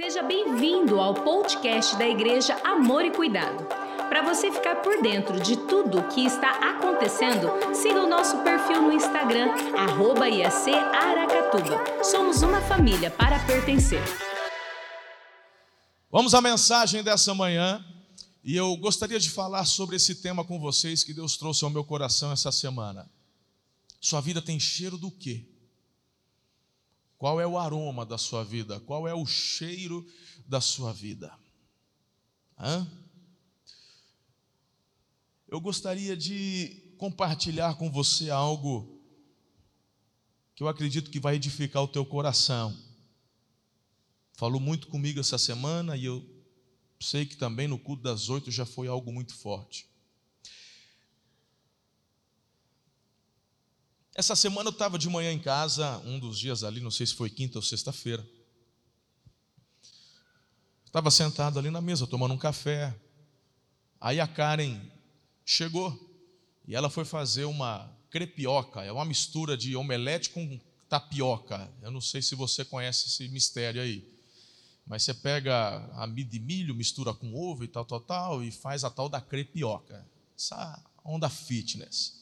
Seja bem-vindo ao podcast da Igreja Amor e Cuidado. Para você ficar por dentro de tudo o que está acontecendo, siga o nosso perfil no Instagram, arroba IAC Aracatuba. Somos uma família para pertencer. Vamos à mensagem dessa manhã e eu gostaria de falar sobre esse tema com vocês que Deus trouxe ao meu coração essa semana. Sua vida tem cheiro do quê? Qual é o aroma da sua vida? Qual é o cheiro da sua vida? Hã? Eu gostaria de compartilhar com você algo que eu acredito que vai edificar o teu coração. Falou muito comigo essa semana e eu sei que também no culto das oito já foi algo muito forte. Essa semana eu estava de manhã em casa, um dos dias ali, não sei se foi quinta ou sexta-feira. Estava sentado ali na mesa, tomando um café. Aí a Karen chegou e ela foi fazer uma crepioca, é uma mistura de omelete com tapioca. Eu não sei se você conhece esse mistério aí. Mas você pega a de milho, mistura com ovo e tal, tal, tal, e faz a tal da crepioca. Essa onda fitness.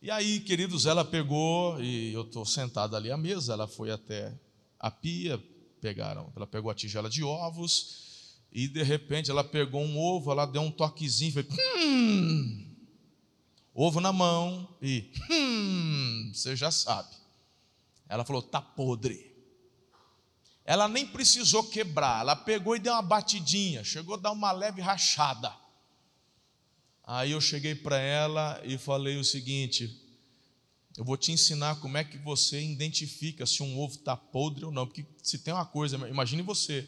E aí, queridos, ela pegou, e eu estou sentado ali à mesa, ela foi até a pia, pegaram, ela pegou a tigela de ovos, e de repente ela pegou um ovo, ela deu um toquezinho, fez, hum, ovo na mão, e hum, você já sabe. Ela falou, tá podre. Ela nem precisou quebrar, ela pegou e deu uma batidinha, chegou a dar uma leve rachada. Aí eu cheguei para ela e falei o seguinte: eu vou te ensinar como é que você identifica se um ovo está podre ou não. Porque se tem uma coisa, imagine você,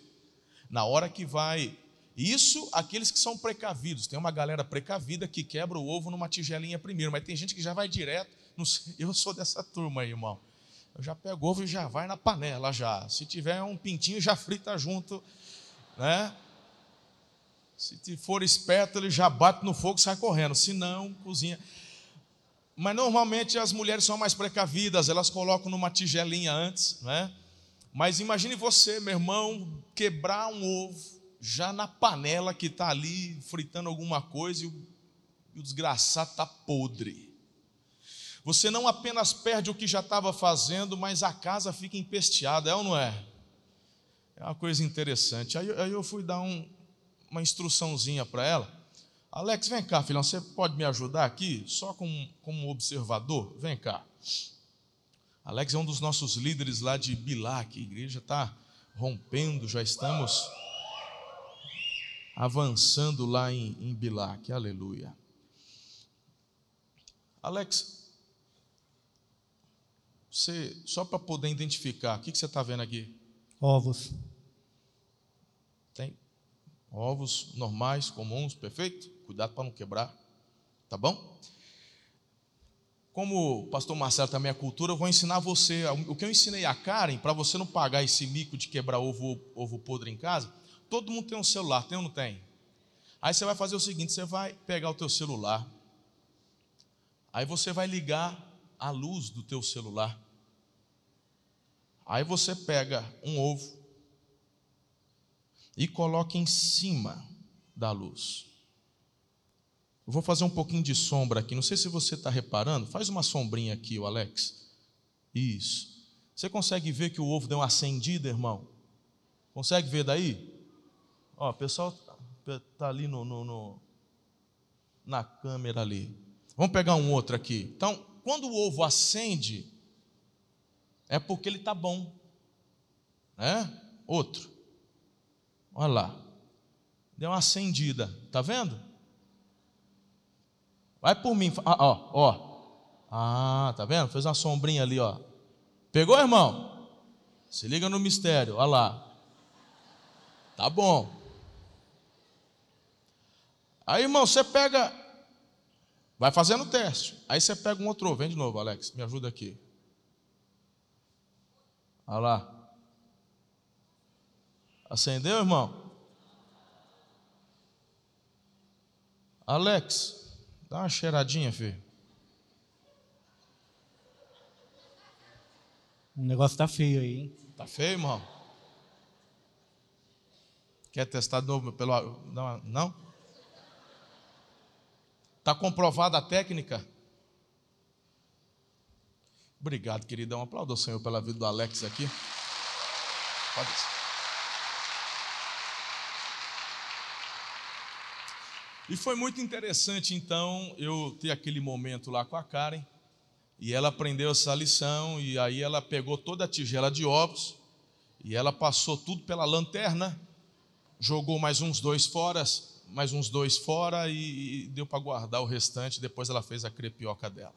na hora que vai. Isso, aqueles que são precavidos. Tem uma galera precavida que quebra o ovo numa tigelinha primeiro, mas tem gente que já vai direto. Sei, eu sou dessa turma aí, irmão. Eu já pego ovo e já vai na panela já. Se tiver um pintinho, já frita junto, né? Se for esperto, ele já bate no fogo e sai correndo. Se não, cozinha. Mas normalmente as mulheres são mais precavidas, elas colocam numa tigelinha antes, né? Mas imagine você, meu irmão, quebrar um ovo já na panela que está ali fritando alguma coisa e o, e o desgraçado está podre. Você não apenas perde o que já estava fazendo, mas a casa fica empesteada, é ou não é? É uma coisa interessante. Aí, aí eu fui dar um, uma instruçãozinha para ela. Alex, vem cá, filhão, você pode me ajudar aqui, só como, como observador? Vem cá. Alex é um dos nossos líderes lá de Bilac, a igreja está rompendo, já estamos avançando lá em, em Bilac, aleluia. Alex, você, só para poder identificar, o que, que você está vendo aqui? Ovos. Ovos normais, comuns, perfeito? Cuidado para não quebrar, tá bom? Como o pastor Marcelo também é cultura, eu vou ensinar você. O que eu ensinei a Karen, para você não pagar esse mico de quebrar ovo, ovo podre em casa, todo mundo tem um celular, tem ou não tem? Aí você vai fazer o seguinte: você vai pegar o teu celular, aí você vai ligar a luz do teu celular. Aí você pega um ovo, e coloque em cima da luz. Eu vou fazer um pouquinho de sombra aqui. Não sei se você está reparando. Faz uma sombrinha aqui, o Alex. Isso. Você consegue ver que o ovo deu uma acendida, irmão? Consegue ver daí? Ó, o pessoal está ali no, no, no, na câmera ali. Vamos pegar um outro aqui. Então, quando o ovo acende, é porque ele está bom. Né? Outro. Olha lá. Deu uma acendida. Tá vendo? Vai por mim. Ah, ó, ó. Ah, tá vendo? Fez uma sombrinha ali, ó. Pegou, irmão? Se liga no mistério. Olha lá. Tá bom. Aí, irmão, você pega. Vai fazendo o teste. Aí você pega um outro. Vem de novo, Alex. Me ajuda aqui. Olha lá. Acendeu, irmão? Alex, dá uma cheiradinha, filho. O negócio tá feio aí, hein? Tá feio, irmão? Quer testar de novo pelo. Não? Está comprovada a técnica? Obrigado, queridão. Aplauda o Senhor pela vida do Alex aqui. Pode ser. E foi muito interessante, então, eu ter aquele momento lá com a Karen, e ela aprendeu essa lição, e aí ela pegou toda a tigela de ovos, e ela passou tudo pela lanterna, jogou mais uns dois fora, mais uns dois fora, e, e deu para guardar o restante, depois ela fez a crepioca dela.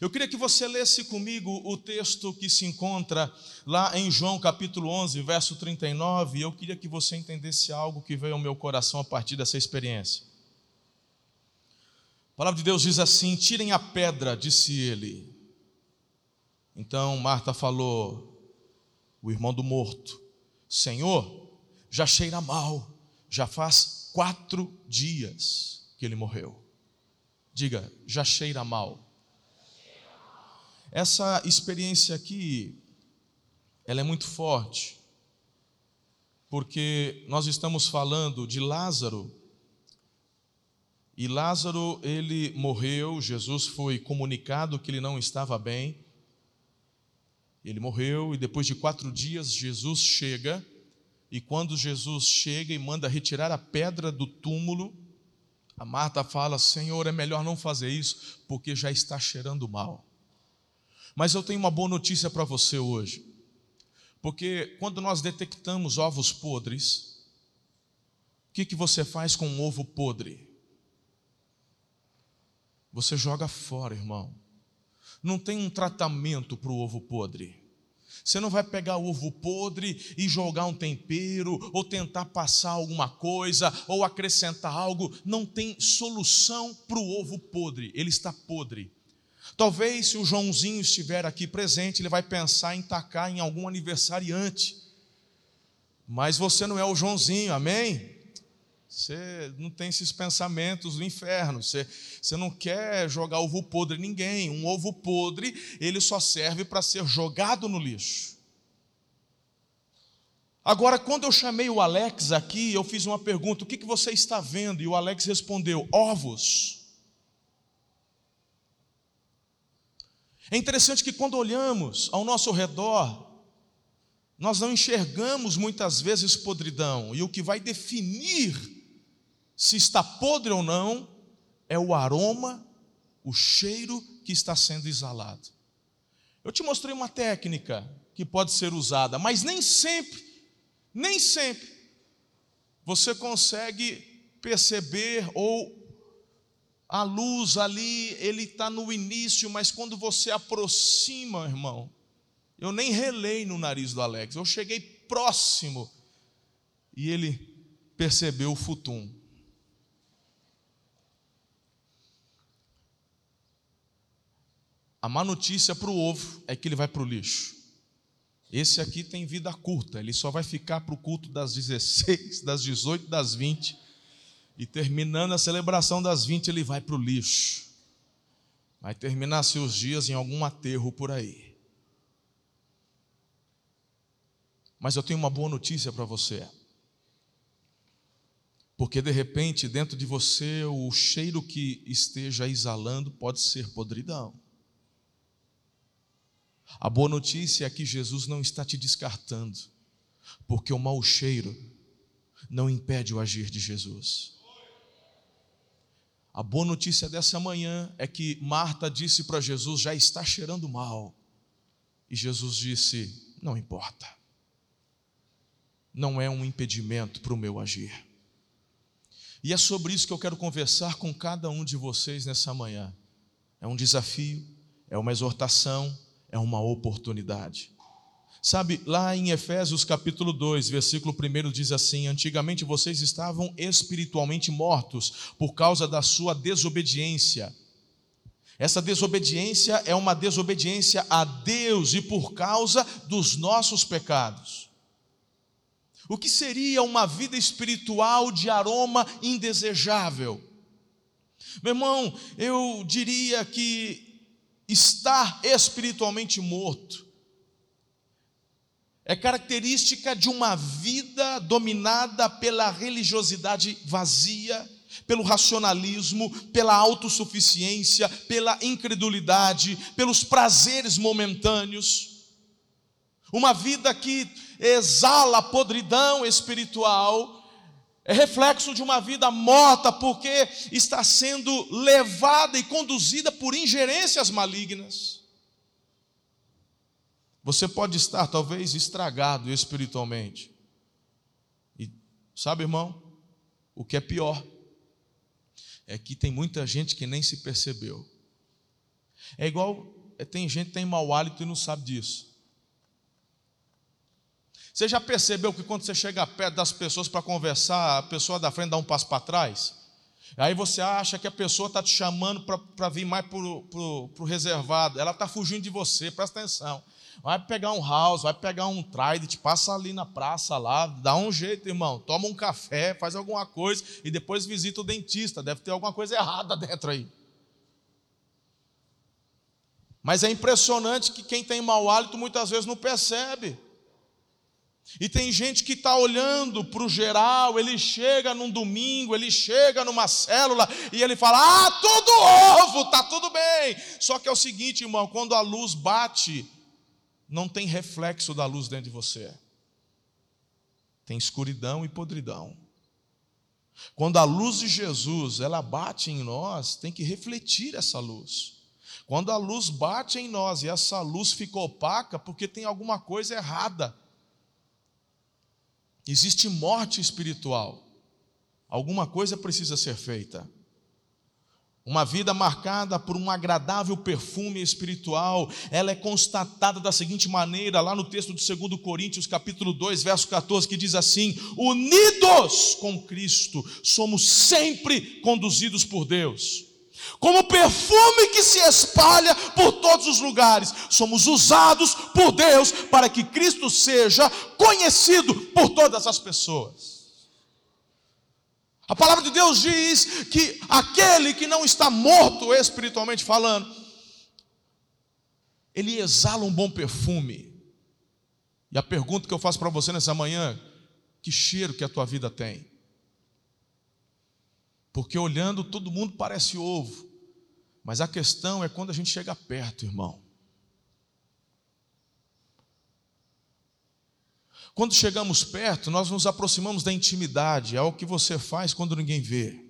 Eu queria que você lesse comigo o texto que se encontra lá em João capítulo 11, verso 39, e eu queria que você entendesse algo que veio ao meu coração a partir dessa experiência. A palavra de Deus diz assim: Tirem a pedra, disse ele. Então Marta falou, o irmão do morto: Senhor, já cheira mal, já faz quatro dias que ele morreu. Diga, já cheira mal. Essa experiência aqui, ela é muito forte, porque nós estamos falando de Lázaro, e Lázaro, ele morreu, Jesus foi comunicado que ele não estava bem, ele morreu, e depois de quatro dias, Jesus chega, e quando Jesus chega e manda retirar a pedra do túmulo, a Marta fala: Senhor, é melhor não fazer isso, porque já está cheirando mal. Mas eu tenho uma boa notícia para você hoje. Porque quando nós detectamos ovos podres, o que, que você faz com um ovo podre? Você joga fora, irmão. Não tem um tratamento para o ovo podre. Você não vai pegar o ovo podre e jogar um tempero, ou tentar passar alguma coisa, ou acrescentar algo. Não tem solução para o ovo podre, ele está podre. Talvez se o Joãozinho estiver aqui presente, ele vai pensar em tacar em algum aniversariante. Mas você não é o Joãozinho, amém? Você não tem esses pensamentos do inferno. Você, você não quer jogar ovo podre em ninguém. Um ovo podre, ele só serve para ser jogado no lixo. Agora, quando eu chamei o Alex aqui, eu fiz uma pergunta: o que, que você está vendo? E o Alex respondeu: ovos. É interessante que quando olhamos ao nosso redor, nós não enxergamos muitas vezes podridão, e o que vai definir se está podre ou não é o aroma, o cheiro que está sendo exalado. Eu te mostrei uma técnica que pode ser usada, mas nem sempre, nem sempre, você consegue perceber ou a luz ali, ele está no início, mas quando você aproxima, irmão, eu nem relei no nariz do Alex, eu cheguei próximo e ele percebeu o futum. A má notícia para o ovo é que ele vai para o lixo. Esse aqui tem vida curta, ele só vai ficar para o culto das 16, das 18, das 20 e terminando a celebração das 20, ele vai para o lixo. Vai terminar seus dias em algum aterro por aí. Mas eu tenho uma boa notícia para você. Porque de repente, dentro de você, o cheiro que esteja exalando pode ser podridão. A boa notícia é que Jesus não está te descartando, porque o mau cheiro não impede o agir de Jesus. A boa notícia dessa manhã é que Marta disse para Jesus: já está cheirando mal. E Jesus disse: não importa, não é um impedimento para o meu agir. E é sobre isso que eu quero conversar com cada um de vocês nessa manhã. É um desafio, é uma exortação, é uma oportunidade. Sabe, lá em Efésios capítulo 2, versículo 1 diz assim: Antigamente vocês estavam espiritualmente mortos por causa da sua desobediência. Essa desobediência é uma desobediência a Deus e por causa dos nossos pecados. O que seria uma vida espiritual de aroma indesejável? Meu irmão, eu diria que estar espiritualmente morto é característica de uma vida dominada pela religiosidade vazia, pelo racionalismo, pela autossuficiência, pela incredulidade, pelos prazeres momentâneos. Uma vida que exala podridão espiritual, é reflexo de uma vida morta, porque está sendo levada e conduzida por ingerências malignas. Você pode estar, talvez, estragado espiritualmente. E sabe, irmão, o que é pior é que tem muita gente que nem se percebeu. É igual, é, tem gente que tem mau hálito e não sabe disso. Você já percebeu que quando você chega perto das pessoas para conversar, a pessoa da frente dá um passo para trás? Aí você acha que a pessoa está te chamando para vir mais para o reservado. Ela está fugindo de você, presta atenção. Vai pegar um house, vai pegar um trident, passa ali na praça lá, dá um jeito, irmão. Toma um café, faz alguma coisa e depois visita o dentista. Deve ter alguma coisa errada dentro aí. Mas é impressionante que quem tem mau hálito muitas vezes não percebe. E tem gente que está olhando para o geral, ele chega num domingo, ele chega numa célula e ele fala: Ah, tudo ovo, está tudo bem. Só que é o seguinte, irmão, quando a luz bate, não tem reflexo da luz dentro de você, tem escuridão e podridão. Quando a luz de Jesus ela bate em nós, tem que refletir essa luz. Quando a luz bate em nós e essa luz fica opaca, porque tem alguma coisa errada. Existe morte espiritual. Alguma coisa precisa ser feita. Uma vida marcada por um agradável perfume espiritual, ela é constatada da seguinte maneira, lá no texto de 2 Coríntios, capítulo 2, verso 14, que diz assim: Unidos com Cristo, somos sempre conduzidos por Deus. Como perfume que se espalha por todos os lugares, somos usados por Deus para que Cristo seja conhecido por todas as pessoas. A palavra de Deus diz que aquele que não está morto espiritualmente falando, ele exala um bom perfume. E a pergunta que eu faço para você nessa manhã, que cheiro que a tua vida tem? Porque olhando todo mundo parece ovo, mas a questão é quando a gente chega perto, irmão. Quando chegamos perto, nós nos aproximamos da intimidade, é o que você faz quando ninguém vê.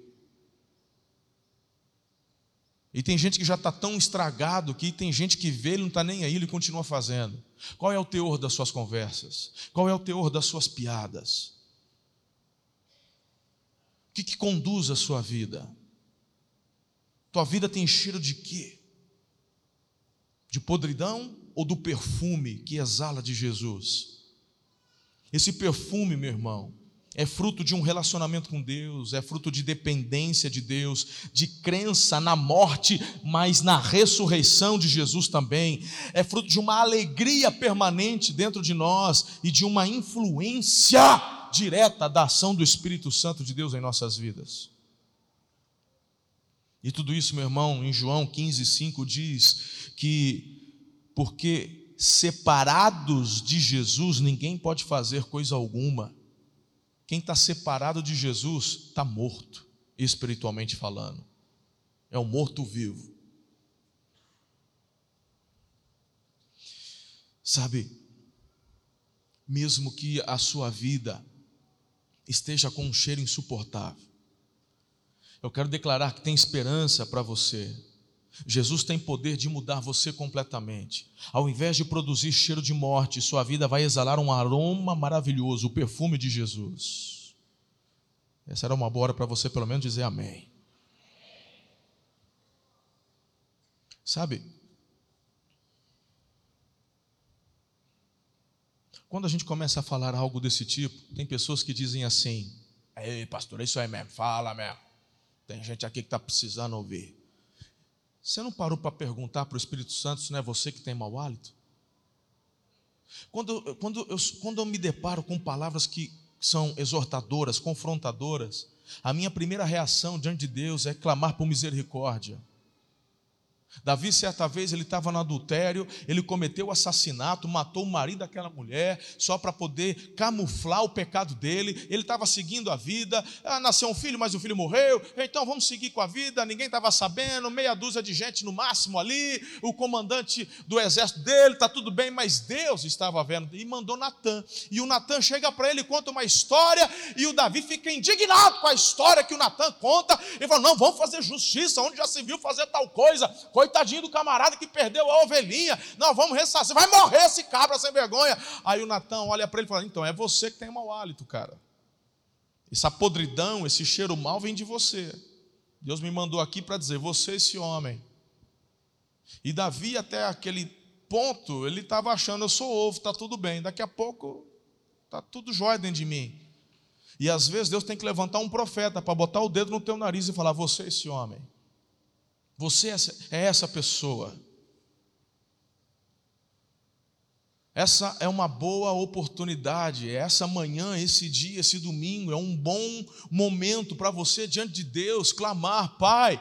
E tem gente que já está tão estragado que tem gente que vê, ele não está nem aí, ele continua fazendo. Qual é o teor das suas conversas? Qual é o teor das suas piadas? O que, que conduz a sua vida? Tua vida tem cheiro de quê? De podridão ou do perfume que exala de Jesus? Esse perfume, meu irmão, é fruto de um relacionamento com Deus, é fruto de dependência de Deus, de crença na morte, mas na ressurreição de Jesus também. É fruto de uma alegria permanente dentro de nós e de uma influência direta da ação do Espírito Santo de Deus em nossas vidas. E tudo isso, meu irmão, em João 15, 5 diz que porque separados de Jesus, ninguém pode fazer coisa alguma. Quem está separado de Jesus está morto, espiritualmente falando. É um morto vivo. Sabe, mesmo que a sua vida esteja com um cheiro insuportável, eu quero declarar que tem esperança para você, Jesus tem poder de mudar você completamente. Ao invés de produzir cheiro de morte, sua vida vai exalar um aroma maravilhoso, o perfume de Jesus. Essa era uma boa hora para você, pelo menos, dizer amém. Sabe? Quando a gente começa a falar algo desse tipo, tem pessoas que dizem assim: Ei, pastor, isso aí mesmo, fala mesmo. Tem gente aqui que está precisando ouvir. Você não parou para perguntar para o Espírito Santo se não é você que tem mau hálito? Quando, quando, eu, quando eu me deparo com palavras que são exortadoras, confrontadoras, a minha primeira reação diante de Deus é clamar por misericórdia. Davi, certa vez, ele estava no adultério, ele cometeu o assassinato, matou o marido daquela mulher, só para poder camuflar o pecado dele. Ele estava seguindo a vida. Ah, nasceu um filho, mas o filho morreu. Então vamos seguir com a vida. Ninguém estava sabendo, meia dúzia de gente no máximo ali. O comandante do exército dele, está tudo bem, mas Deus estava vendo e mandou Natan. E o Natan chega para ele, conta uma história, e o Davi fica indignado com a história que o Natan conta. Ele fala: Não, vamos fazer justiça, onde já se viu fazer tal coisa Coitadinho do camarada que perdeu a ovelhinha. Não, vamos ressarcir. Vai morrer esse cabra sem vergonha. Aí o Natão olha para ele e fala: Então, é você que tem mau hálito, cara. Essa podridão, esse cheiro mal vem de você. Deus me mandou aqui para dizer: Você, esse homem. E Davi, até aquele ponto, ele estava achando: Eu sou ovo, está tudo bem. Daqui a pouco, está tudo jóia dentro de mim. E às vezes Deus tem que levantar um profeta para botar o dedo no teu nariz e falar: Você, esse homem. Você é essa pessoa. Essa é uma boa oportunidade, essa manhã, esse dia, esse domingo, é um bom momento para você diante de Deus clamar: Pai,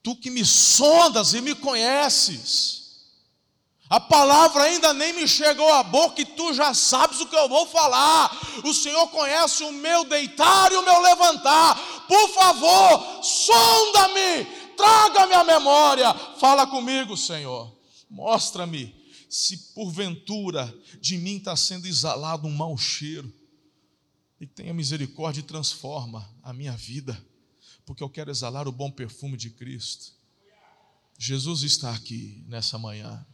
tu que me sondas e me conheces, a palavra ainda nem me chegou à boca e tu já sabes o que eu vou falar. O Senhor conhece o meu deitar e o meu levantar. Por favor, sonda-me traga-me memória, fala comigo, Senhor, mostra-me se porventura de mim está sendo exalado um mau cheiro, e tenha misericórdia e transforma a minha vida, porque eu quero exalar o bom perfume de Cristo. Jesus está aqui nessa manhã.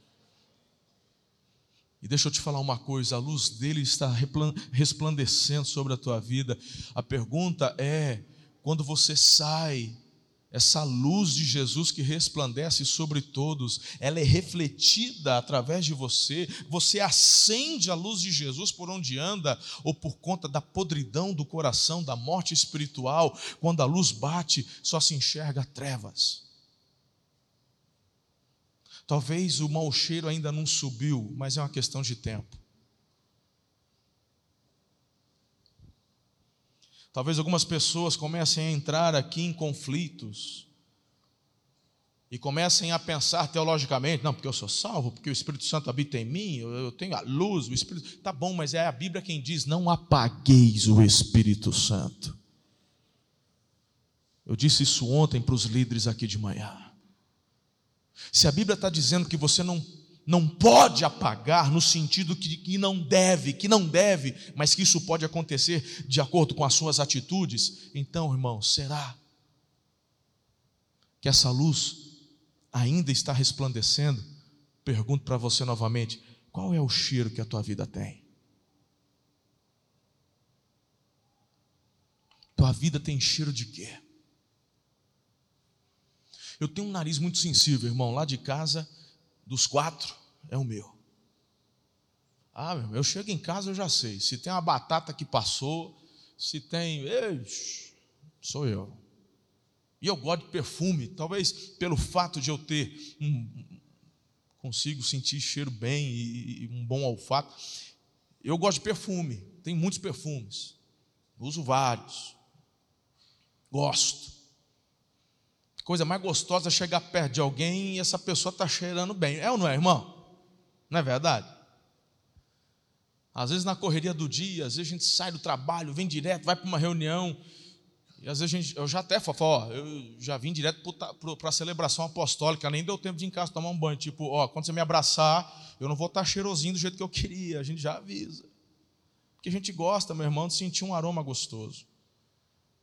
E deixa eu te falar uma coisa: a luz dele está resplandecendo sobre a tua vida. A pergunta é: quando você sai essa luz de Jesus que resplandece sobre todos, ela é refletida através de você, você acende a luz de Jesus por onde anda, ou por conta da podridão do coração, da morte espiritual, quando a luz bate, só se enxerga trevas. Talvez o mau cheiro ainda não subiu, mas é uma questão de tempo. Talvez algumas pessoas comecem a entrar aqui em conflitos e comecem a pensar teologicamente, não, porque eu sou salvo, porque o Espírito Santo habita em mim, eu tenho a luz, o Espírito. Tá bom, mas é a Bíblia quem diz: não apagueis o Espírito Santo. Eu disse isso ontem para os líderes aqui de manhã. Se a Bíblia está dizendo que você não não pode apagar no sentido que, que não deve, que não deve, mas que isso pode acontecer de acordo com as suas atitudes, então, irmão, será que essa luz ainda está resplandecendo? Pergunto para você novamente: qual é o cheiro que a tua vida tem? Tua vida tem cheiro de quê? Eu tenho um nariz muito sensível, irmão. Lá de casa, dos quatro, é o meu. Ah, meu, eu chego em casa, eu já sei. Se tem uma batata que passou, se tem. Ei, sou eu. E eu gosto de perfume, talvez pelo fato de eu ter um. Consigo sentir cheiro bem e, e um bom olfato. Eu gosto de perfume, tem muitos perfumes. Uso vários. Gosto coisa mais gostosa é chegar perto de alguém e essa pessoa está cheirando bem. É ou não é, irmão? Não é verdade? Às vezes na correria do dia, às vezes a gente sai do trabalho, vem direto, vai para uma reunião, e às vezes a gente, eu já até falo, ó, eu já vim direto para a celebração apostólica, nem deu tempo de ir em casa tomar um banho. Tipo, ó, quando você me abraçar, eu não vou estar tá cheirosinho do jeito que eu queria, a gente já avisa. Porque a gente gosta, meu irmão, de sentir um aroma gostoso.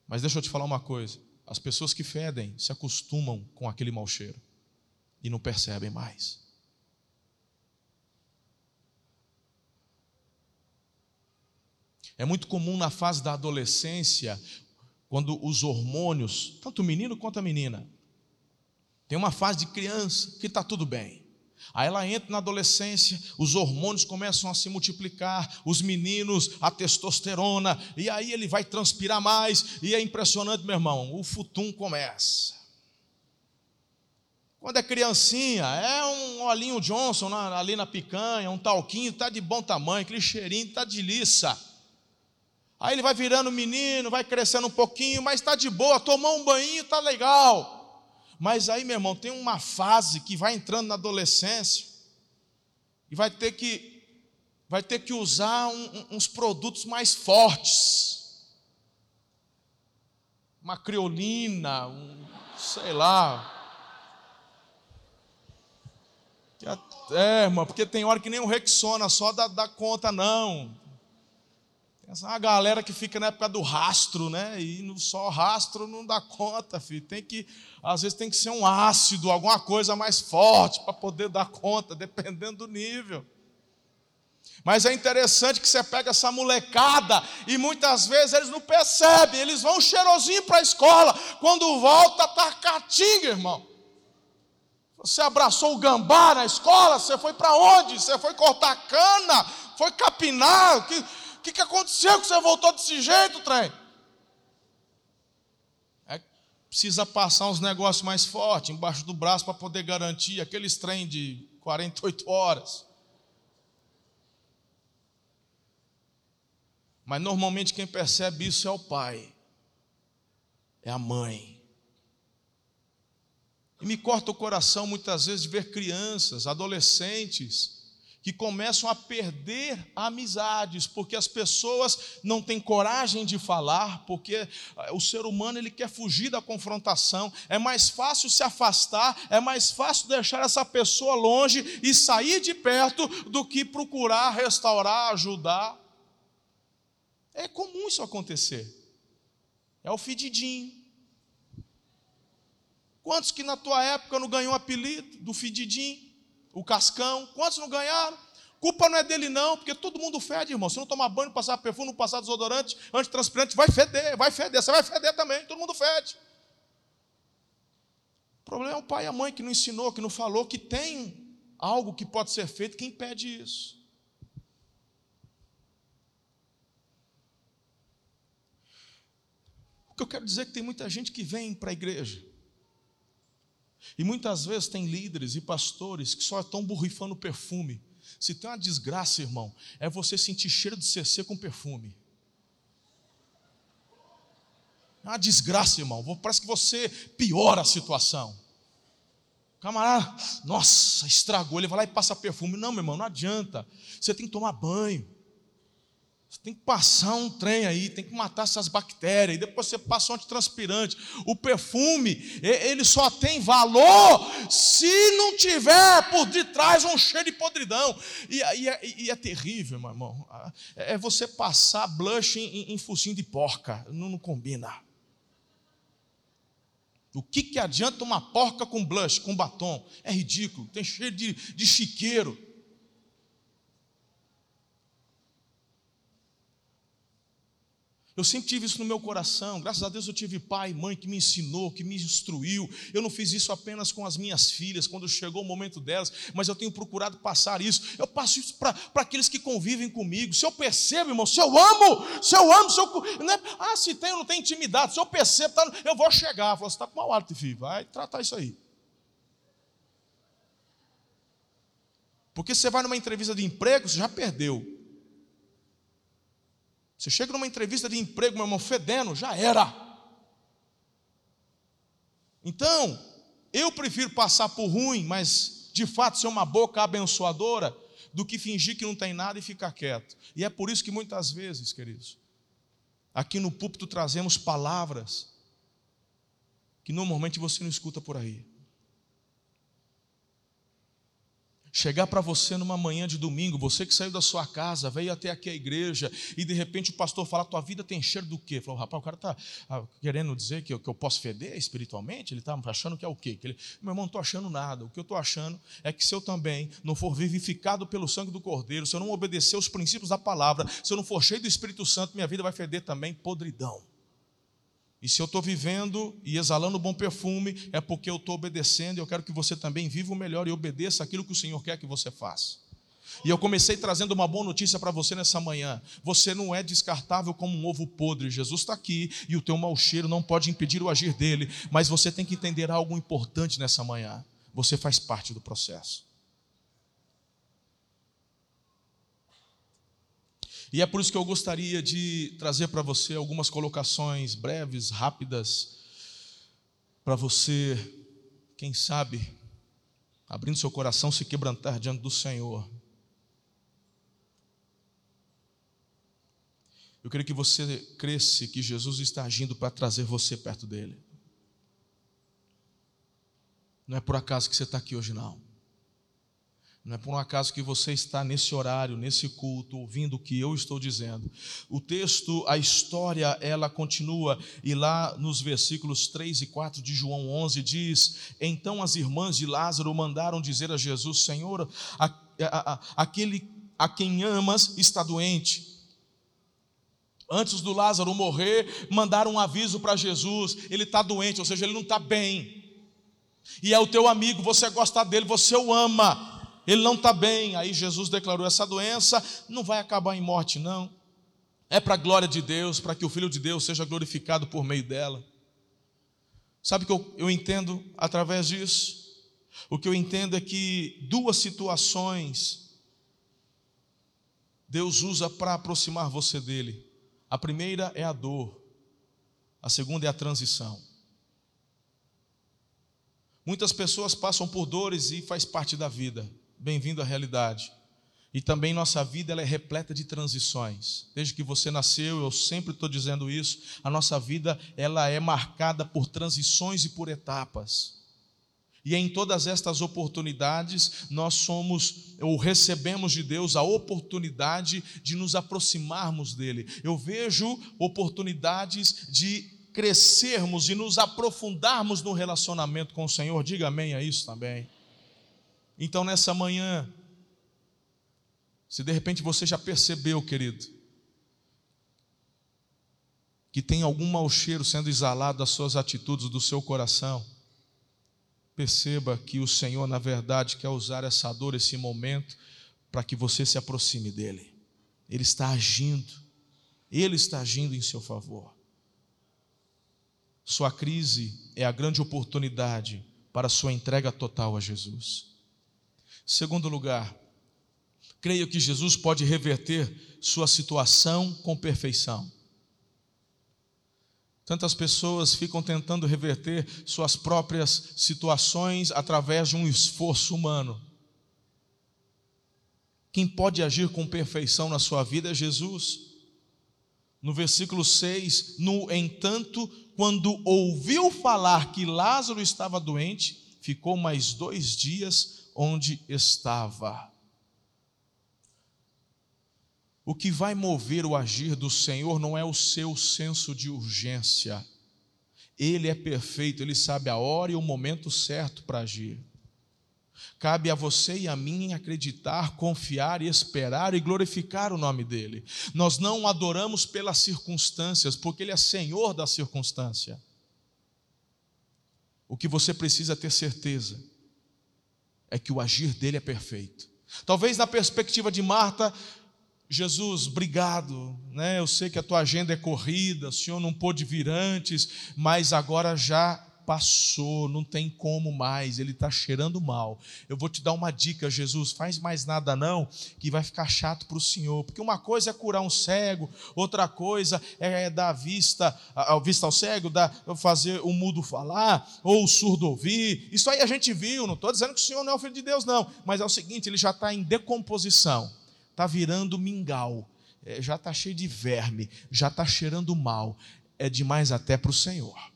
Mas deixa eu te falar uma coisa. As pessoas que fedem se acostumam com aquele mau cheiro e não percebem mais. É muito comum na fase da adolescência, quando os hormônios, tanto o menino quanto a menina, tem uma fase de criança que está tudo bem. Aí ela entra na adolescência, os hormônios começam a se multiplicar, os meninos, a testosterona, e aí ele vai transpirar mais, e é impressionante, meu irmão, o futum começa. Quando é criancinha, é um olhinho Johnson ali na picanha, um talquinho, está de bom tamanho, aquele cheirinho está de liça. Aí ele vai virando menino, vai crescendo um pouquinho, mas está de boa, tomou um banho, está legal. Mas aí, meu irmão, tem uma fase que vai entrando na adolescência e vai ter que vai ter que usar um, uns produtos mais fortes. Uma criolina, um, sei lá. É, irmão, porque tem hora que nem o Rexona só dá, dá conta, não. Tem uma galera que fica na época do rastro, né? E no só rastro não dá conta, filho. Tem que, às vezes tem que ser um ácido, alguma coisa mais forte para poder dar conta, dependendo do nível. Mas é interessante que você pega essa molecada e muitas vezes eles não percebem, eles vão cheirosinho para a escola, quando volta tá catinga, irmão. Você abraçou o gambá na escola, você foi para onde? Você foi cortar cana? Foi capinar? Que, que, que aconteceu que você voltou desse jeito, trem? É, precisa passar uns negócios mais fortes embaixo do braço para poder garantir aqueles trem de 48 horas. Mas normalmente quem percebe isso é o pai, é a mãe. E me corta o coração muitas vezes de ver crianças, adolescentes, que começam a perder amizades, porque as pessoas não têm coragem de falar, porque eh, o ser humano ele quer fugir da confrontação. É mais fácil se afastar, é mais fácil deixar essa pessoa longe e sair de perto do que procurar restaurar, ajudar. É comum isso acontecer. É o fedidinho. Quantos que na tua época não ganhou apelido do fedidinho? O cascão? Quantos não ganharam? Culpa não é dele, não, porque todo mundo fede, irmão. Se não tomar banho, passar perfume, não passar desodorante, antitranspirante, vai feder, vai feder. Você vai feder também, todo mundo fede. O problema é o pai e a mãe que não ensinou, que não falou, que tem algo que pode ser feito, quem impede isso? O que eu quero dizer é que tem muita gente que vem para a igreja. E muitas vezes tem líderes e pastores que só estão borrifando perfume. Se tem uma desgraça, irmão, é você sentir cheiro de CC com perfume. É uma desgraça, irmão. Parece que você piora a situação. Camarada, nossa, estragou. Ele vai lá e passa perfume. Não, meu irmão, não adianta. Você tem que tomar banho. Você tem que passar um trem aí, tem que matar essas bactérias, e depois você passa um antitranspirante. O perfume, ele só tem valor se não tiver por detrás um cheiro de podridão. E, e, é, e é, terrível, meu irmão. É você passar blush em, em focinho de porca, não, não combina. O que, que adianta uma porca com blush, com batom? É ridículo, tem cheiro de, de chiqueiro. Eu sempre tive isso no meu coração. Graças a Deus eu tive pai e mãe que me ensinou, que me instruiu. Eu não fiz isso apenas com as minhas filhas, quando chegou o momento delas, mas eu tenho procurado passar isso. Eu passo isso para aqueles que convivem comigo. Se eu percebo, irmão, se eu amo, se eu amo, se eu. Né? Ah, se tem ou não tem intimidade, se eu percebo, tá, eu vou chegar. Você está com mau hálito, filho, vai tratar isso aí. Porque você vai numa entrevista de emprego, você já perdeu. Você chega numa entrevista de emprego, meu irmão, fedendo, já era. Então, eu prefiro passar por ruim, mas de fato ser uma boca abençoadora, do que fingir que não tem nada e ficar quieto. E é por isso que muitas vezes, queridos, aqui no púlpito trazemos palavras que normalmente você não escuta por aí. Chegar para você numa manhã de domingo, você que saiu da sua casa, veio até aqui a igreja, e de repente o pastor fala: tua vida tem cheiro do quê? Falou, rapaz, o cara está ah, querendo dizer que eu, que eu posso feder espiritualmente? Ele está achando que é o quê? Que ele, meu irmão, não estou achando nada. O que eu estou achando é que se eu também não for vivificado pelo sangue do Cordeiro, se eu não obedecer os princípios da palavra, se eu não for cheio do Espírito Santo, minha vida vai feder também podridão. E se eu estou vivendo e exalando bom perfume, é porque eu estou obedecendo e eu quero que você também viva o melhor e obedeça aquilo que o Senhor quer que você faça. E eu comecei trazendo uma boa notícia para você nessa manhã. Você não é descartável como um ovo podre. Jesus está aqui e o teu mau cheiro não pode impedir o agir dele. Mas você tem que entender algo importante nessa manhã. Você faz parte do processo. E é por isso que eu gostaria de trazer para você algumas colocações breves, rápidas, para você quem sabe, abrindo seu coração, se quebrantar diante do Senhor. Eu queria que você cresce que Jesus está agindo para trazer você perto dele. Não é por acaso que você está aqui hoje, não. Não é por um acaso que você está nesse horário, nesse culto, ouvindo o que eu estou dizendo. O texto, a história, ela continua, e lá nos versículos 3 e 4 de João 11 diz: Então as irmãs de Lázaro mandaram dizer a Jesus: Senhor, a, a, a, aquele a quem amas está doente. Antes do Lázaro morrer, mandaram um aviso para Jesus: ele está doente, ou seja, ele não está bem. E é o teu amigo, você gosta dele, você o ama. Ele não está bem. Aí Jesus declarou: essa doença não vai acabar em morte, não. É para a glória de Deus, para que o Filho de Deus seja glorificado por meio dela. Sabe o que eu, eu entendo através disso? O que eu entendo é que duas situações Deus usa para aproximar você dele. A primeira é a dor, a segunda é a transição. Muitas pessoas passam por dores e faz parte da vida. Bem-vindo à realidade. E também nossa vida ela é repleta de transições. Desde que você nasceu, eu sempre estou dizendo isso, a nossa vida ela é marcada por transições e por etapas. E em todas estas oportunidades, nós somos ou recebemos de Deus a oportunidade de nos aproximarmos dele. Eu vejo oportunidades de crescermos e nos aprofundarmos no relacionamento com o Senhor. Diga amém a isso também. Então, nessa manhã, se de repente você já percebeu, querido, que tem algum mau cheiro sendo exalado das suas atitudes, do seu coração, perceba que o Senhor, na verdade, quer usar essa dor, esse momento, para que você se aproxime dEle. Ele está agindo, Ele está agindo em seu favor. Sua crise é a grande oportunidade para sua entrega total a Jesus. Segundo lugar, creio que Jesus pode reverter sua situação com perfeição. Tantas pessoas ficam tentando reverter suas próprias situações através de um esforço humano. Quem pode agir com perfeição na sua vida é Jesus. No versículo 6, no entanto, quando ouviu falar que Lázaro estava doente, ficou mais dois dias onde estava. O que vai mover o agir do Senhor não é o seu senso de urgência. Ele é perfeito, ele sabe a hora e o momento certo para agir. Cabe a você e a mim acreditar, confiar e esperar e glorificar o nome dEle. Nós não adoramos pelas circunstâncias, porque Ele é Senhor da circunstância. O que você precisa ter certeza é que o agir dele é perfeito. Talvez na perspectiva de Marta, Jesus, obrigado, né? Eu sei que a tua agenda é corrida, o Senhor não pôde vir antes, mas agora já passou, não tem como mais, ele está cheirando mal. Eu vou te dar uma dica, Jesus, faz mais nada não, que vai ficar chato para o Senhor, porque uma coisa é curar um cego, outra coisa é dar vista, a, vista ao cego, dar, fazer o mudo falar, ou o surdo ouvir, isso aí a gente viu, não estou dizendo que o Senhor não é o Filho de Deus não, mas é o seguinte, ele já está em decomposição, está virando mingau, é, já está cheio de verme, já está cheirando mal, é demais até para o Senhor.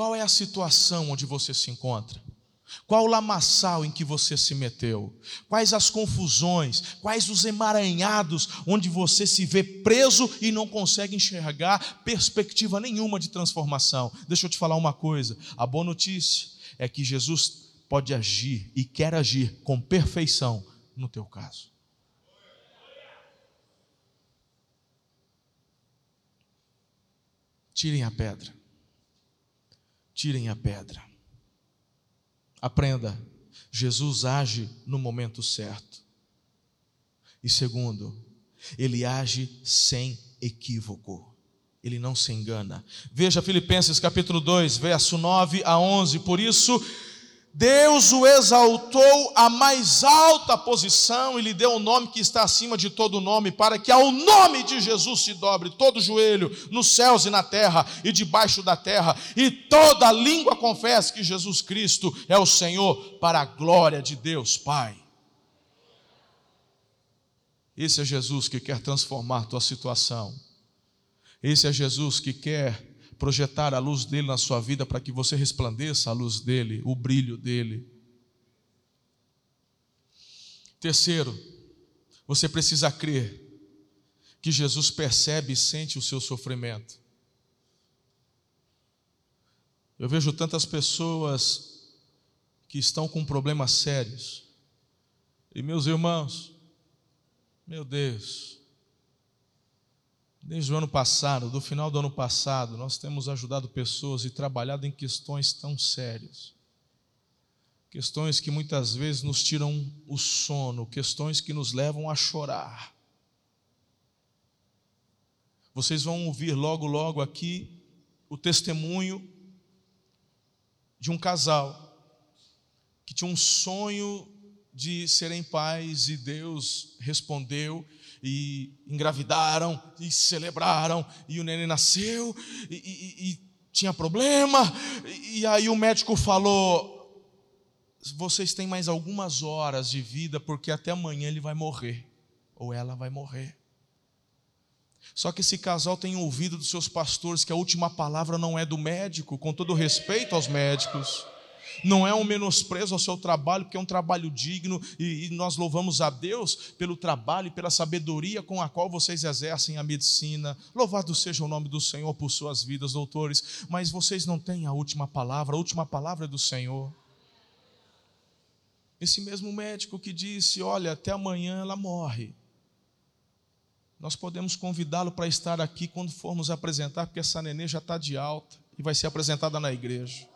Qual é a situação onde você se encontra? Qual o lamaçal em que você se meteu? Quais as confusões? Quais os emaranhados onde você se vê preso e não consegue enxergar perspectiva nenhuma de transformação? Deixa eu te falar uma coisa: a boa notícia é que Jesus pode agir e quer agir com perfeição no teu caso. Tirem a pedra tirem a pedra. Aprenda, Jesus age no momento certo. E segundo, ele age sem equívoco. Ele não se engana. Veja Filipenses capítulo 2, verso 9 a 11. Por isso, Deus o exaltou à mais alta posição e lhe deu o um nome que está acima de todo nome, para que ao nome de Jesus se dobre todo joelho, nos céus e na terra e debaixo da terra, e toda língua confesse que Jesus Cristo é o Senhor, para a glória de Deus Pai. Esse é Jesus que quer transformar tua situação. Esse é Jesus que quer projetar a luz dele na sua vida para que você resplandeça a luz dele, o brilho dele. Terceiro, você precisa crer que Jesus percebe e sente o seu sofrimento. Eu vejo tantas pessoas que estão com problemas sérios. E meus irmãos, meu Deus, Desde o ano passado, do final do ano passado, nós temos ajudado pessoas e trabalhado em questões tão sérias. Questões que muitas vezes nos tiram o sono, questões que nos levam a chorar. Vocês vão ouvir logo, logo aqui o testemunho de um casal que tinha um sonho de serem pais e Deus respondeu e engravidaram e celebraram e o neném nasceu e, e, e tinha problema e aí o médico falou vocês têm mais algumas horas de vida porque até amanhã ele vai morrer ou ela vai morrer. Só que esse casal tem ouvido dos seus pastores que a última palavra não é do médico, com todo respeito aos médicos não é um menosprezo ao seu trabalho, porque é um trabalho digno e, e nós louvamos a Deus pelo trabalho e pela sabedoria com a qual vocês exercem a medicina. Louvado seja o nome do Senhor por suas vidas, doutores, mas vocês não têm a última palavra, a última palavra é do Senhor. Esse mesmo médico que disse: Olha, até amanhã ela morre. Nós podemos convidá-lo para estar aqui quando formos apresentar, porque essa nenê já está de alta e vai ser apresentada na igreja.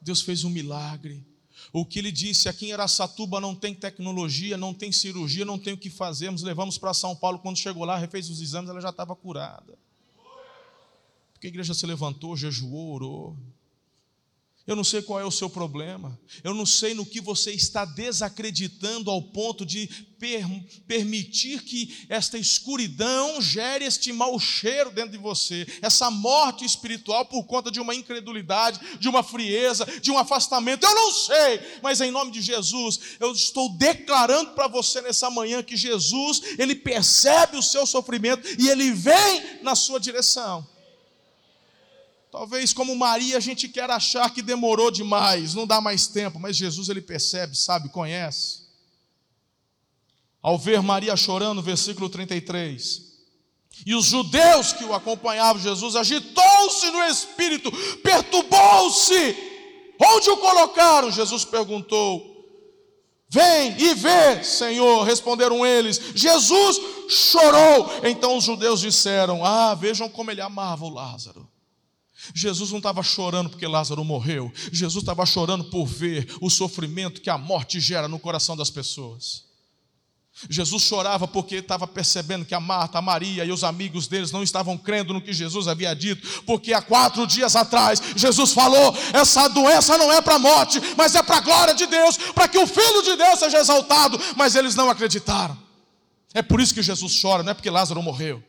Deus fez um milagre. O que ele disse aqui em Aracatuba não tem tecnologia, não tem cirurgia, não tem o que fazermos. Levamos para São Paulo, quando chegou lá, refez os exames, ela já estava curada. Porque a igreja se levantou, jejuou, orou. Eu não sei qual é o seu problema. Eu não sei no que você está desacreditando ao ponto de per permitir que esta escuridão gere este mau cheiro dentro de você, essa morte espiritual por conta de uma incredulidade, de uma frieza, de um afastamento. Eu não sei, mas em nome de Jesus, eu estou declarando para você nessa manhã que Jesus, ele percebe o seu sofrimento e ele vem na sua direção. Talvez como Maria a gente quer achar que demorou demais, não dá mais tempo, mas Jesus ele percebe, sabe, conhece. Ao ver Maria chorando, versículo 33, e os judeus que o acompanhavam, Jesus agitou-se no espírito, perturbou-se. Onde o colocaram? Jesus perguntou. Vem e vê, Senhor, responderam eles. Jesus chorou. Então os judeus disseram: Ah, vejam como ele amava o Lázaro. Jesus não estava chorando porque Lázaro morreu, Jesus estava chorando por ver o sofrimento que a morte gera no coração das pessoas. Jesus chorava porque estava percebendo que a Marta, a Maria e os amigos deles não estavam crendo no que Jesus havia dito, porque há quatro dias atrás Jesus falou: essa doença não é para a morte, mas é para a glória de Deus, para que o Filho de Deus seja exaltado. Mas eles não acreditaram. É por isso que Jesus chora, não é porque Lázaro morreu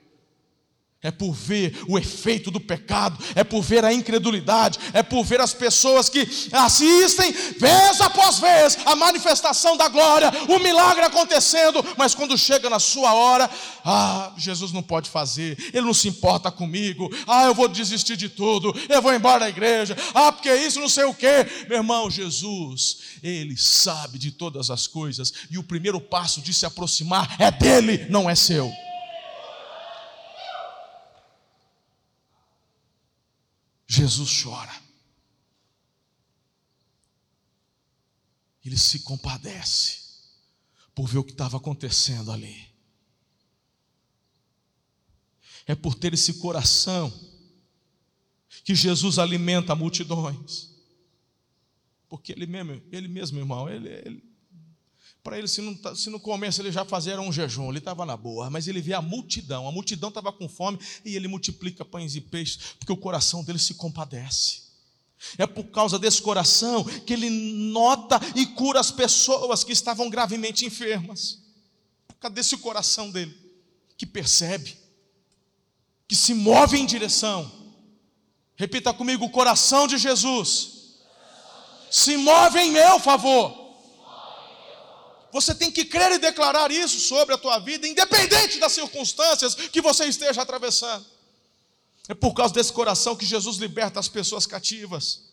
é por ver o efeito do pecado, é por ver a incredulidade, é por ver as pessoas que assistem vez após vez a manifestação da glória, o milagre acontecendo, mas quando chega na sua hora, ah, Jesus não pode fazer, ele não se importa comigo, ah, eu vou desistir de tudo, eu vou embora da igreja, ah, porque isso não sei o que, meu irmão, Jesus, ele sabe de todas as coisas, e o primeiro passo de se aproximar é dele, não é seu. Jesus chora. Ele se compadece por ver o que estava acontecendo ali. É por ter esse coração que Jesus alimenta multidões. Porque ele mesmo, ele mesmo, irmão, ele, ele para ele, se não, tá, se no começo ele já fazia um jejum, ele estava na boa, mas ele vê a multidão, a multidão estava com fome e ele multiplica pães e peixes, porque o coração dele se compadece. É por causa desse coração que ele nota e cura as pessoas que estavam gravemente enfermas. Por causa desse coração dele, que percebe, que se move em direção. Repita comigo: o coração de Jesus se move em meu favor. Você tem que crer e declarar isso sobre a tua vida, independente das circunstâncias que você esteja atravessando. É por causa desse coração que Jesus liberta as pessoas cativas.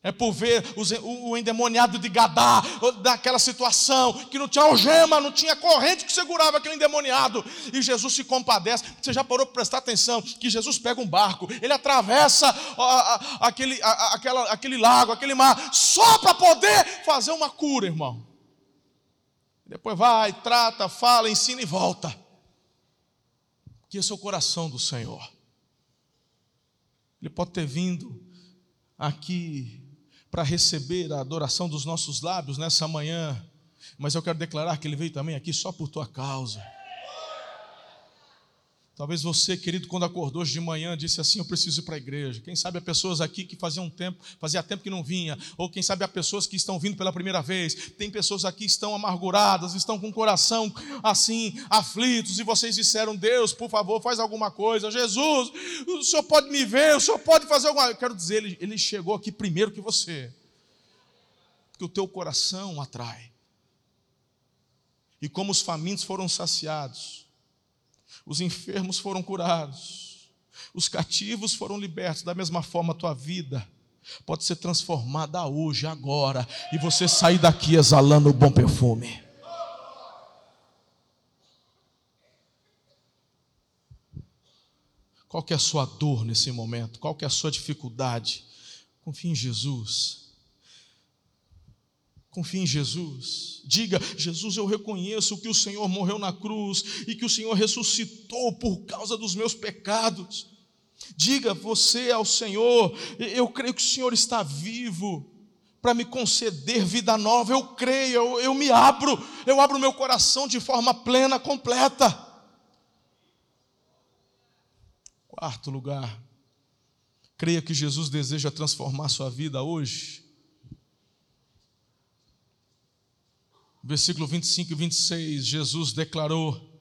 É por ver o endemoniado de Gadá, daquela situação, que não tinha algema, não tinha corrente que segurava aquele endemoniado. E Jesus se compadece. Você já parou para prestar atenção que Jesus pega um barco, ele atravessa aquele, aquela, aquele lago, aquele mar, só para poder fazer uma cura, irmão. Depois vai, trata, fala, ensina e volta. Que esse é o coração do Senhor. Ele pode ter vindo aqui para receber a adoração dos nossos lábios nessa manhã, mas eu quero declarar que Ele veio também aqui só por tua causa. Talvez você, querido, quando acordou hoje de manhã, disse assim: Eu preciso ir para a igreja. Quem sabe há pessoas aqui que faziam tempo, fazia tempo que não vinha, ou quem sabe há pessoas que estão vindo pela primeira vez. Tem pessoas aqui que estão amarguradas, estão com o coração assim, aflitos, e vocês disseram: Deus, por favor, faz alguma coisa. Jesus, o Senhor pode me ver, o Senhor pode fazer alguma coisa. Eu quero dizer, ele, ele chegou aqui primeiro que você, porque o teu coração atrai. E como os famintos foram saciados, os enfermos foram curados, os cativos foram libertos. Da mesma forma, a tua vida pode ser transformada hoje, agora, e você sair daqui exalando o bom perfume. Qual que é a sua dor nesse momento? Qual que é a sua dificuldade? Confie em Jesus. Confie em Jesus. Diga: Jesus, eu reconheço que o Senhor morreu na cruz e que o Senhor ressuscitou por causa dos meus pecados. Diga você ao Senhor: Eu creio que o Senhor está vivo para me conceder vida nova. Eu creio, eu, eu me abro, eu abro meu coração de forma plena, completa. Quarto lugar, creia que Jesus deseja transformar sua vida hoje versículo 25 e 26, Jesus declarou: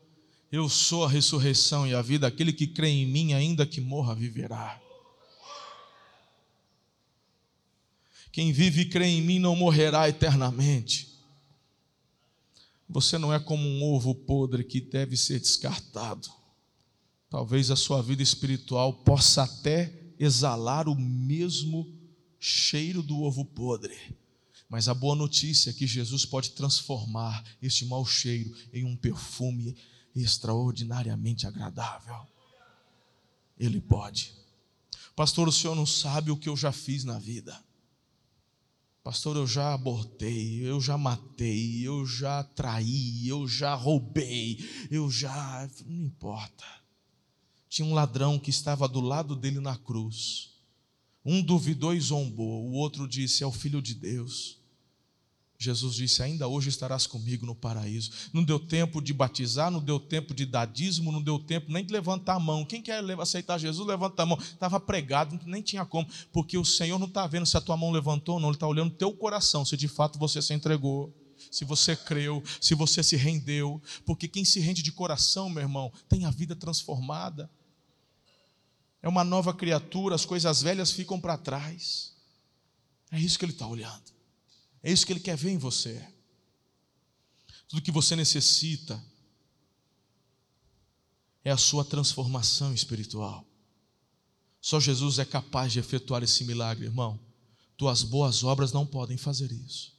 Eu sou a ressurreição e a vida, aquele que crê em mim, ainda que morra, viverá. Quem vive e crê em mim não morrerá eternamente. Você não é como um ovo podre que deve ser descartado. Talvez a sua vida espiritual possa até exalar o mesmo cheiro do ovo podre mas a boa notícia é que Jesus pode transformar este mau cheiro em um perfume extraordinariamente agradável. Ele pode. Pastor, o senhor não sabe o que eu já fiz na vida. Pastor, eu já abortei, eu já matei, eu já traí, eu já roubei, eu já. Não importa. Tinha um ladrão que estava do lado dele na cruz. Um duvidou e zombou, o outro disse: É o filho de Deus. Jesus disse: Ainda hoje estarás comigo no paraíso. Não deu tempo de batizar, não deu tempo de dar dízimo, não deu tempo nem de levantar a mão. Quem quer aceitar Jesus, levanta a mão. Estava pregado, nem tinha como, porque o Senhor não está vendo se a tua mão levantou ou não, Ele está olhando o teu coração, se de fato você se entregou, se você creu, se você se rendeu. Porque quem se rende de coração, meu irmão, tem a vida transformada. É uma nova criatura, as coisas velhas ficam para trás. É isso que Ele está olhando. É isso que Ele quer ver em você. Tudo que você necessita é a sua transformação espiritual. Só Jesus é capaz de efetuar esse milagre, irmão. Tuas boas obras não podem fazer isso.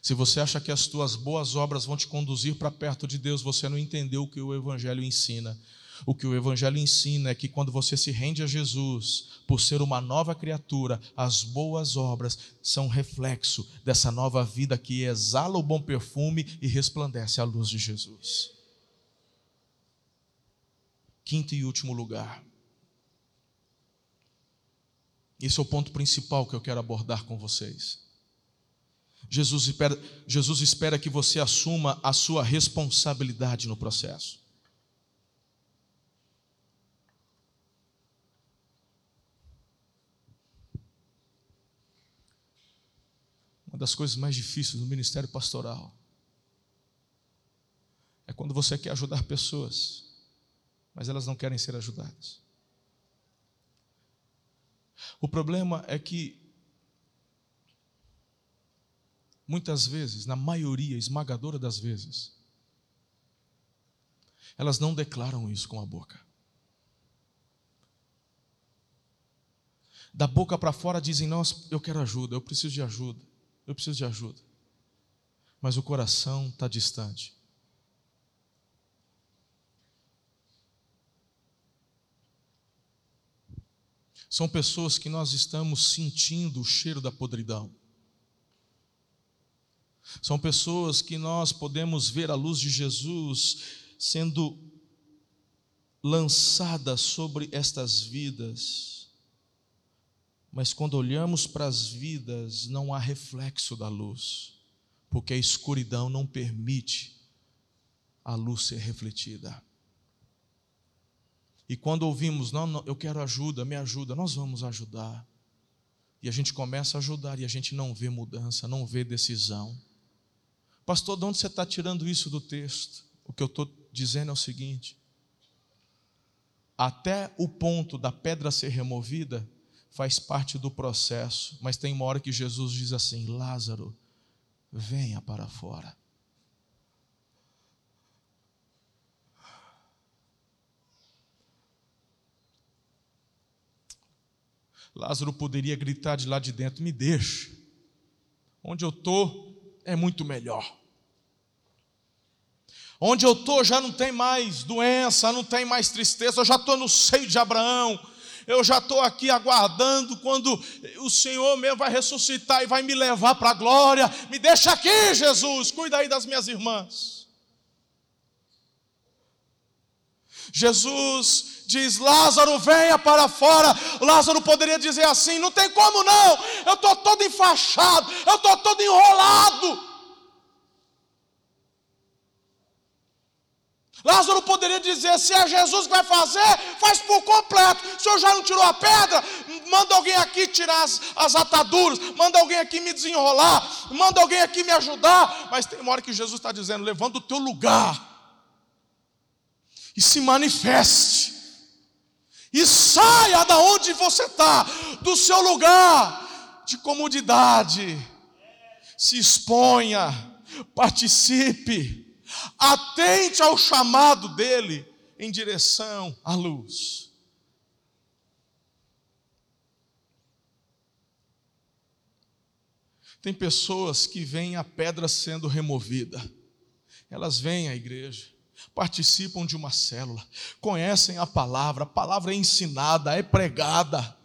Se você acha que as tuas boas obras vão te conduzir para perto de Deus, você não entendeu o que o Evangelho ensina. O que o Evangelho ensina é que quando você se rende a Jesus, por ser uma nova criatura, as boas obras são reflexo dessa nova vida que exala o bom perfume e resplandece a luz de Jesus. Quinto e último lugar. Esse é o ponto principal que eu quero abordar com vocês. Jesus espera, Jesus espera que você assuma a sua responsabilidade no processo. Uma das coisas mais difíceis no ministério pastoral é quando você quer ajudar pessoas, mas elas não querem ser ajudadas. O problema é que, muitas vezes, na maioria esmagadora das vezes, elas não declaram isso com a boca. Da boca para fora dizem: Nossa, eu quero ajuda, eu preciso de ajuda, eu preciso de ajuda. Mas o coração está distante. São pessoas que nós estamos sentindo o cheiro da podridão. São pessoas que nós podemos ver a luz de Jesus sendo lançada sobre estas vidas. Mas quando olhamos para as vidas, não há reflexo da luz, porque a escuridão não permite a luz ser refletida. E quando ouvimos, não, não, eu quero ajuda, me ajuda, nós vamos ajudar. E a gente começa a ajudar e a gente não vê mudança, não vê decisão. Pastor, de onde você está tirando isso do texto? O que eu estou dizendo é o seguinte: até o ponto da pedra ser removida faz parte do processo, mas tem uma hora que Jesus diz assim: Lázaro, venha para fora. Lázaro poderia gritar de lá de dentro: Me deixa, onde eu estou é muito melhor. Onde eu estou já não tem mais doença, não tem mais tristeza, eu já estou no seio de Abraão, eu já estou aqui aguardando quando o Senhor mesmo vai ressuscitar e vai me levar para a glória. Me deixa aqui, Jesus, cuida aí das minhas irmãs. Jesus diz: Lázaro, venha para fora. Lázaro poderia dizer assim: não tem como não, eu estou todo enfaixado, eu estou todo enrolado. Lázaro poderia dizer: se é Jesus que vai fazer, faz por completo. O senhor já não tirou a pedra? Manda alguém aqui tirar as, as ataduras, manda alguém aqui me desenrolar, manda alguém aqui me ajudar. Mas tem uma hora que Jesus está dizendo: levanta o teu lugar e se manifeste, e saia da onde você está, do seu lugar de comodidade, se exponha, participe atente ao chamado dele em direção à luz. Tem pessoas que veem a pedra sendo removida, elas vêm à igreja, participam de uma célula, conhecem a palavra, a palavra é ensinada, é pregada,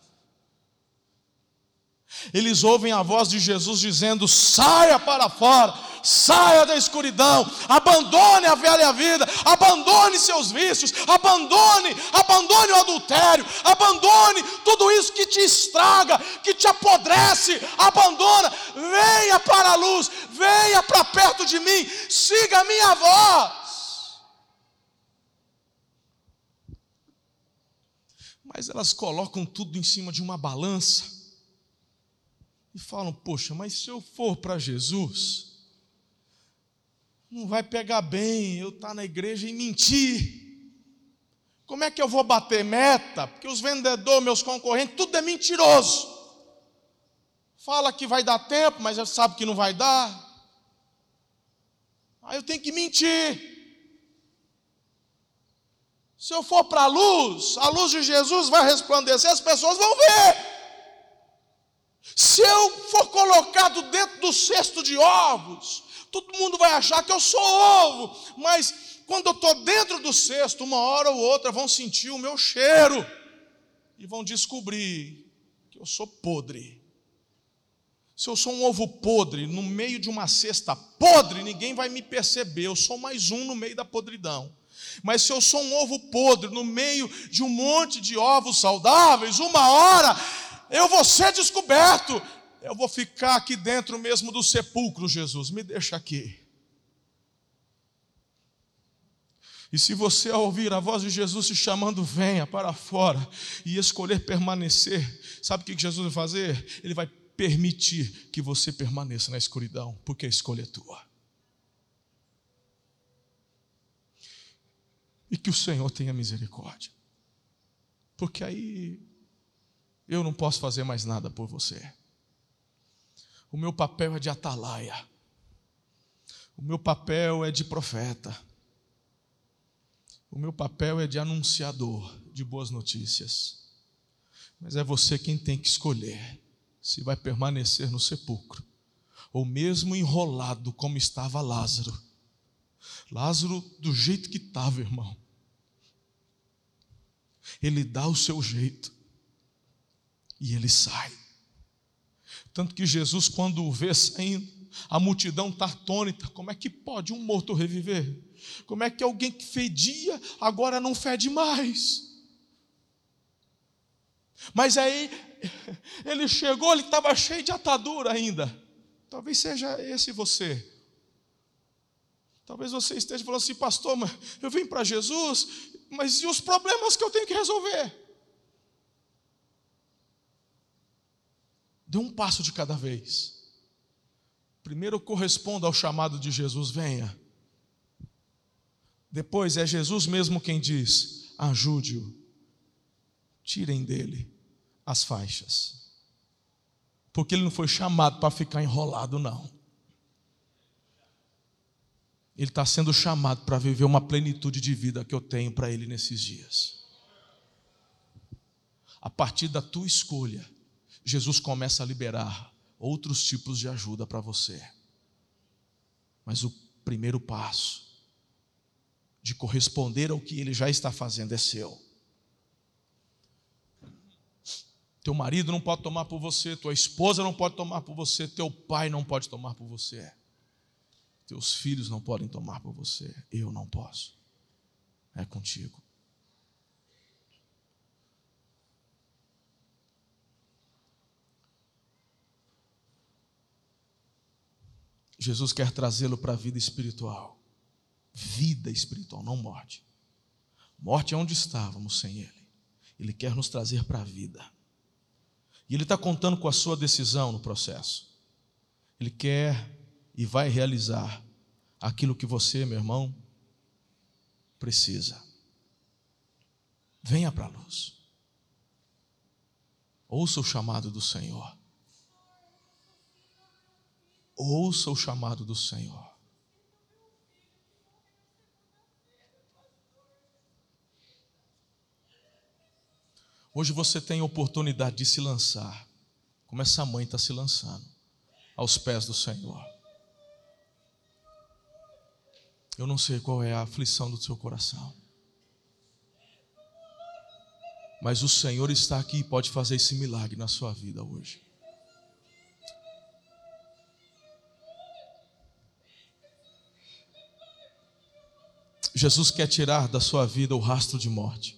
eles ouvem a voz de Jesus dizendo: saia para fora, saia da escuridão, abandone a velha vida, abandone seus vícios, abandone, abandone o adultério, abandone tudo isso que te estraga, que te apodrece, abandona, venha para a luz, venha para perto de mim, siga a minha voz. Mas elas colocam tudo em cima de uma balança e falam: Poxa, mas se eu for para Jesus, não vai pegar bem eu estar tá na igreja e mentir. Como é que eu vou bater meta? Porque os vendedores, meus concorrentes, tudo é mentiroso. Fala que vai dar tempo, mas já sabe que não vai dar. Aí eu tenho que mentir. Se eu for para a luz, a luz de Jesus vai resplandecer, as pessoas vão ver. Se eu for colocado dentro do cesto de ovos, todo mundo vai achar que eu sou ovo, mas quando eu estou dentro do cesto, uma hora ou outra vão sentir o meu cheiro e vão descobrir que eu sou podre. Se eu sou um ovo podre no meio de uma cesta podre, ninguém vai me perceber, eu sou mais um no meio da podridão. Mas se eu sou um ovo podre no meio de um monte de ovos saudáveis, uma hora eu vou ser descoberto, eu vou ficar aqui dentro mesmo do sepulcro, Jesus, me deixa aqui. E se você ouvir a voz de Jesus te chamando, venha para fora e escolher permanecer, sabe o que Jesus vai fazer? Ele vai permitir que você permaneça na escuridão, porque a escolha é tua. E que o Senhor tenha misericórdia. Porque aí eu não posso fazer mais nada por você. O meu papel é de atalaia. O meu papel é de profeta. O meu papel é de anunciador de boas notícias. Mas é você quem tem que escolher se vai permanecer no sepulcro ou mesmo enrolado como estava Lázaro. Lázaro, do jeito que estava, irmão, ele dá o seu jeito e ele sai. Tanto que Jesus, quando o vê saindo, a multidão está atônita: como é que pode um morto reviver? Como é que alguém que fedia agora não fede mais? Mas aí ele chegou, ele estava cheio de atadura ainda. Talvez seja esse você. Talvez você esteja falando assim, pastor, mas eu vim para Jesus, mas e os problemas que eu tenho que resolver? Dê um passo de cada vez. Primeiro corresponda ao chamado de Jesus, venha. Depois é Jesus mesmo quem diz: ajude-o, tirem dele as faixas. Porque ele não foi chamado para ficar enrolado, não. Ele está sendo chamado para viver uma plenitude de vida que eu tenho para ele nesses dias. A partir da tua escolha, Jesus começa a liberar outros tipos de ajuda para você. Mas o primeiro passo de corresponder ao que ele já está fazendo é seu. Teu marido não pode tomar por você, tua esposa não pode tomar por você, teu pai não pode tomar por você. Teus filhos não podem tomar por você, eu não posso. É contigo. Jesus quer trazê-lo para a vida espiritual. Vida espiritual, não morte. Morte é onde estávamos sem Ele. Ele quer nos trazer para a vida. E Ele está contando com a sua decisão no processo. Ele quer e vai realizar aquilo que você, meu irmão, precisa. Venha para a luz. Ouça o chamado do Senhor. Ouça o chamado do Senhor. Hoje você tem a oportunidade de se lançar, como essa mãe está se lançando, aos pés do Senhor. Eu não sei qual é a aflição do seu coração. Mas o Senhor está aqui e pode fazer esse milagre na sua vida hoje. Jesus quer tirar da sua vida o rastro de morte.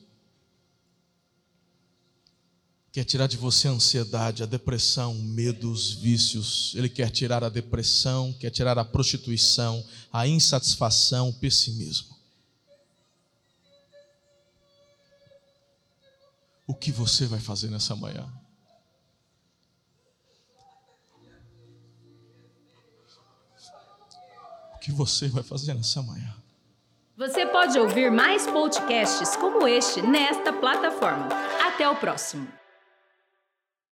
Quer tirar de você a ansiedade, a depressão, o medo, os vícios. Ele quer tirar a depressão, quer tirar a prostituição, a insatisfação, o pessimismo. O que você vai fazer nessa manhã? O que você vai fazer nessa manhã? Você pode ouvir mais podcasts como este nesta plataforma. Até o próximo.